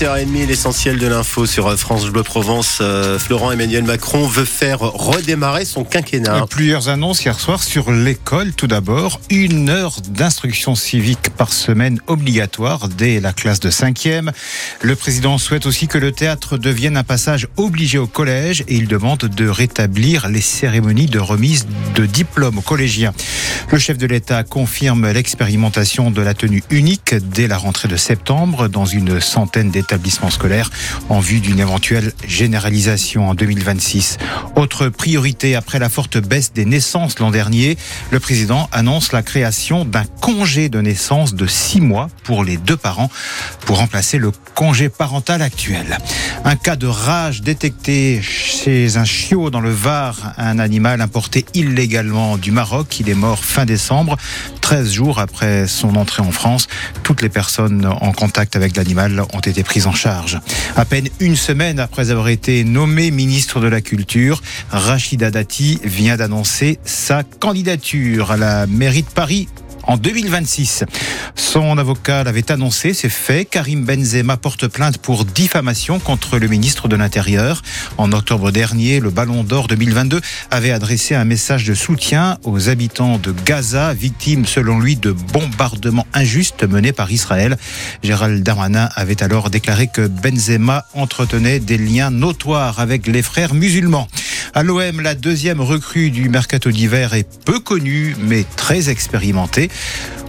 8h30, l'essentiel de l'info sur euh, France Bleu Provence. Euh, Florent Emmanuel Macron veut faire redémarrer son quinquennat. Plusieurs annonces hier soir sur l'école. Tout d'abord, une heure d'instruction civique par semaine obligatoire dès la classe de 5e. Le président souhaite aussi que le théâtre devienne un passage obligé au collège et il demande de rétablir les cérémonies de remise de diplômes aux collégiens. Le chef de l'État confirme l'expérimentation de la tenue unique dès la rentrée de septembre dans une centaine d'établissements en vue d'une éventuelle généralisation en 2026. Autre priorité après la forte baisse des naissances l'an dernier, le président annonce la création d'un congé de naissance de six mois pour les deux parents pour remplacer le congé parental actuel. Un cas de rage détecté chez un chiot dans le Var, un animal importé illégalement du Maroc. Il est mort fin décembre, 13 jours après son entrée en France. Toutes les personnes en contact avec l'animal ont été prises en charge. À peine une semaine après avoir été nommé ministre de la Culture, Rachida Dati vient d'annoncer sa candidature à la mairie de Paris en 2026. Son avocat l'avait annoncé, c'est fait. Karim Benzema porte plainte pour diffamation contre le ministre de l'Intérieur. En octobre dernier, le Ballon d'Or 2022 avait adressé un message de soutien aux habitants de Gaza, victimes selon lui de bombardements injustes menés par Israël. Gérald Darmanin avait alors déclaré que Benzema entretenait des liens notoires avec les frères musulmans. À l'OM, la deuxième recrue du mercato d'hiver est peu connue mais très expérimentée.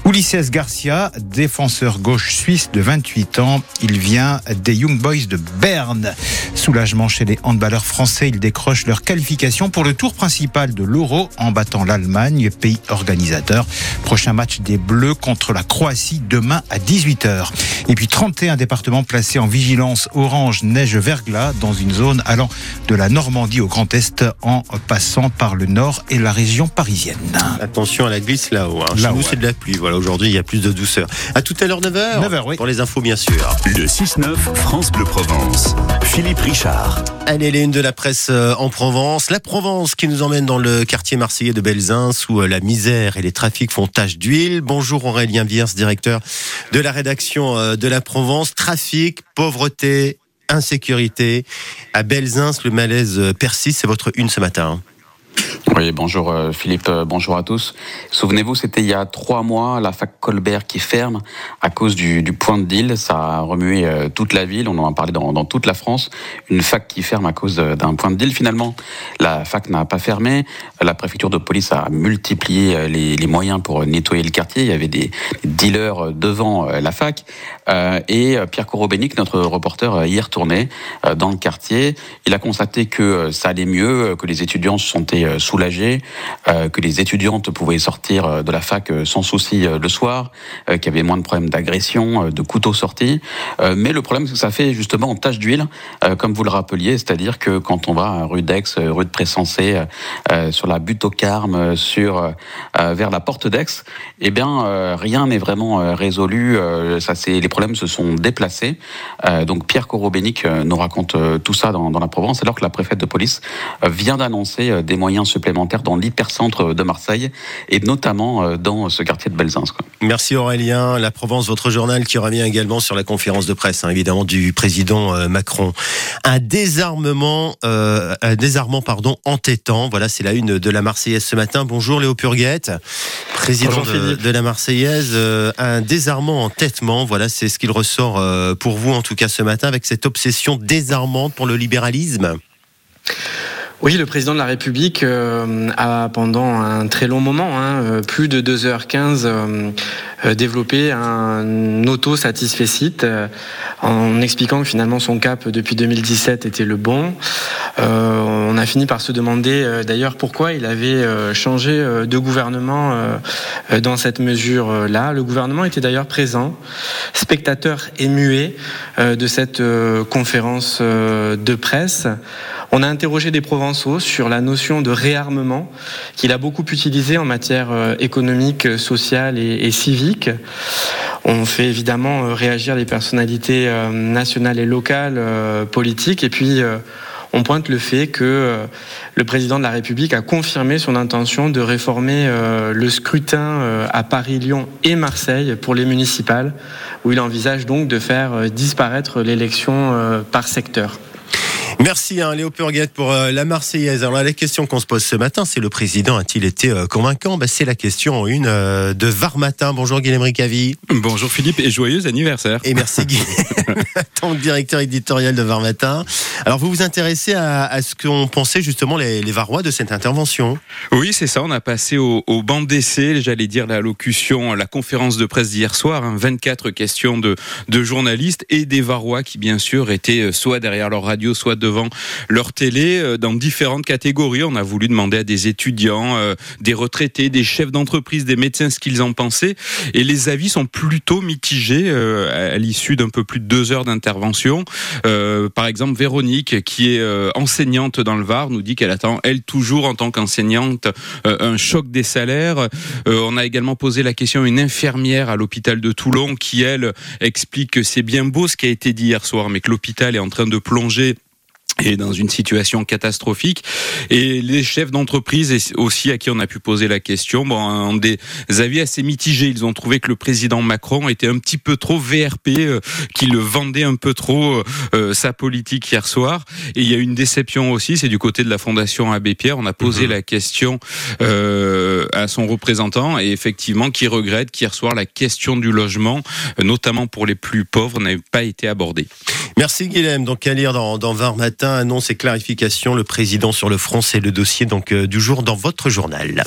Ulysses Garcia, défenseur gauche suisse de 28 ans, il vient des Young Boys de Berne. Soulagement chez les handballeurs français, ils décrochent leur qualification pour le tour principal de l'Euro en battant l'Allemagne, pays organisateur. Prochain match des Bleus contre la Croatie demain à 18h. Et puis 31 départements placés en vigilance orange neige verglas dans une zone allant de la Normandie au Grand Est en passant par le nord et la région parisienne. Attention à la glisse là-haut. Hein. Nous, c'est de la pluie. Voilà aujourd'hui, il y a plus de douceur. À tout à l'heure, 9h. 9h, oui. Pour les infos, bien sûr. Le 6-9, France Bleu Provence. Philippe Richard. Allez, les une de la presse euh, en Provence. La Provence qui nous emmène dans le quartier marseillais de Belzins où euh, la misère et les trafics font tache d'huile. Bonjour Aurélien Viers, directeur de la rédaction euh, de la Provence. Trafic, pauvreté, insécurité. À Belzins, le malaise persiste. C'est votre une ce matin. Oui, bonjour euh, Philippe, euh, bonjour à tous. Souvenez-vous, c'était il y a trois mois, la fac Colbert qui ferme à cause du, point de deal. Ça a remué euh, toute la ville, on en a parlé dans, toute la France. Une fac qui ferme à cause d'un point de deal. Finalement, la fac n'a pas fermé. La préfecture de police a multiplié les, moyens pour nettoyer le quartier. Il y avait des, dealers devant la fac. et Pierre Corobénic, notre reporter, y est retourné dans le quartier. Il a constaté que ça allait mieux, que les étudiants se sentaient soulagés euh, que les étudiantes pouvaient sortir euh, de la fac euh, sans souci le soir, qu'il y avait moins de problèmes d'agression, de couteaux sortis. mais le problème, c'est que ça fait justement en tache d'huile, comme vous le rappeliez, c'est-à-dire que quand on va rue d'Aix, rue de Pressensé, sur la butte au Carme, sur, vers la porte d'Aix, eh bien, rien n'est vraiment résolu. ça, les problèmes se sont déplacés. donc Pierre Corobénic nous raconte tout ça dans la Provence, alors que la préfète de police vient d'annoncer des moyens supplémentaires dans l'hypercentre de Marseille et notamment euh, dans ce quartier de Belzins. Merci Aurélien. La Provence, votre journal qui revient également sur la conférence de presse, hein, évidemment, du président euh, Macron. Un désarmement, euh, un désarmement pardon, entêtant. Voilà, c'est la une de la Marseillaise ce matin. Bonjour Léo Purguette, président de, la Marseillaise. un désarmement entêtement, voilà, c'est ce qu'il ressort pour vous en tout cas ce matin avec cette obsession désarmante pour le libéralisme. Oui, le président de la République euh, a pendant un très long moment, hein, euh, plus de 2h15, euh, développé un auto-satisfecit en expliquant que finalement son cap depuis 2017 était le bon. on a fini par se demander d'ailleurs pourquoi il avait changé de gouvernement dans cette mesure-là. Le gouvernement était d'ailleurs présent, spectateur et muet de cette conférence de presse. On a interrogé des Provençaux sur la notion de réarmement qu'il a beaucoup utilisé en matière euh, économique, sociale et, civique. On fait évidemment euh, réagir les personnalités euh, nationales et locales politiques et puis on pointe le fait que le président de la République a confirmé son intention de réformer le scrutin à Paris, Lyon et Marseille pour les municipales, où il envisage donc de faire disparaître l'élection par secteur. Merci hein, Léo Purguette pour euh, la Marseillaise. Alors la question qu'on se pose ce matin, c'est le président a-t-il été euh, convaincant? Ben, C'est la question en une euh, de Var Matin. Bonjour Guillaume Ricavi. Bonjour Philippe et joyeux anniversaire. Et merci Guillaume, que directeur éditorial de Var Matin. Alors vous vous intéressez à, ce qu'ont pensé justement les, Varois de cette intervention? Oui, c'est ça. On a passé au, banc d'essai, j'allais dire la locution, la conférence de presse d'hier soir. 24 hein. questions de, journalistes et des Varois qui bien sûr étaient soit derrière leur radio, soit devant leur télé euh, dans différentes catégories. On a voulu demander à des étudiants, euh, des retraités, des chefs d'entreprise, des médecins ce qu'ils en pensaient. Et les avis sont plutôt mitigés euh, à l'issue d'un peu plus de deux heures d'intervention. Par exemple, Véronique, qui est enseignante dans le Var, nous dit qu'elle attend, elle, toujours en tant qu'enseignante, un choc des salaires. On a également posé la question à une infirmière à l'hôpital de Toulon qui, elle, explique que c'est bien beau ce qui a été dit hier soir, mais que l'hôpital est en train de plonger et dans une situation catastrophique. Et les chefs d'entreprise aussi à qui on a pu poser la question, bon, ont des avis assez mitigés. Ils ont trouvé que le président Macron était un petit peu trop VRP, euh, qu'il vendait un peu trop euh, sa politique hier soir. Et il y a une déception aussi, c'est du côté de la Fondation Abbé Pierre. On a posé mhm. la question euh, à son représentant et effectivement qui regrette qu'hier soir la question du logement, notamment pour les plus pauvres, n'ait pas été abordée. Merci Guilhem. Donc à lire dans, dans 20 annonce et clarification, le président sur le front, c'est le dossier donc euh, du jour dans votre journal.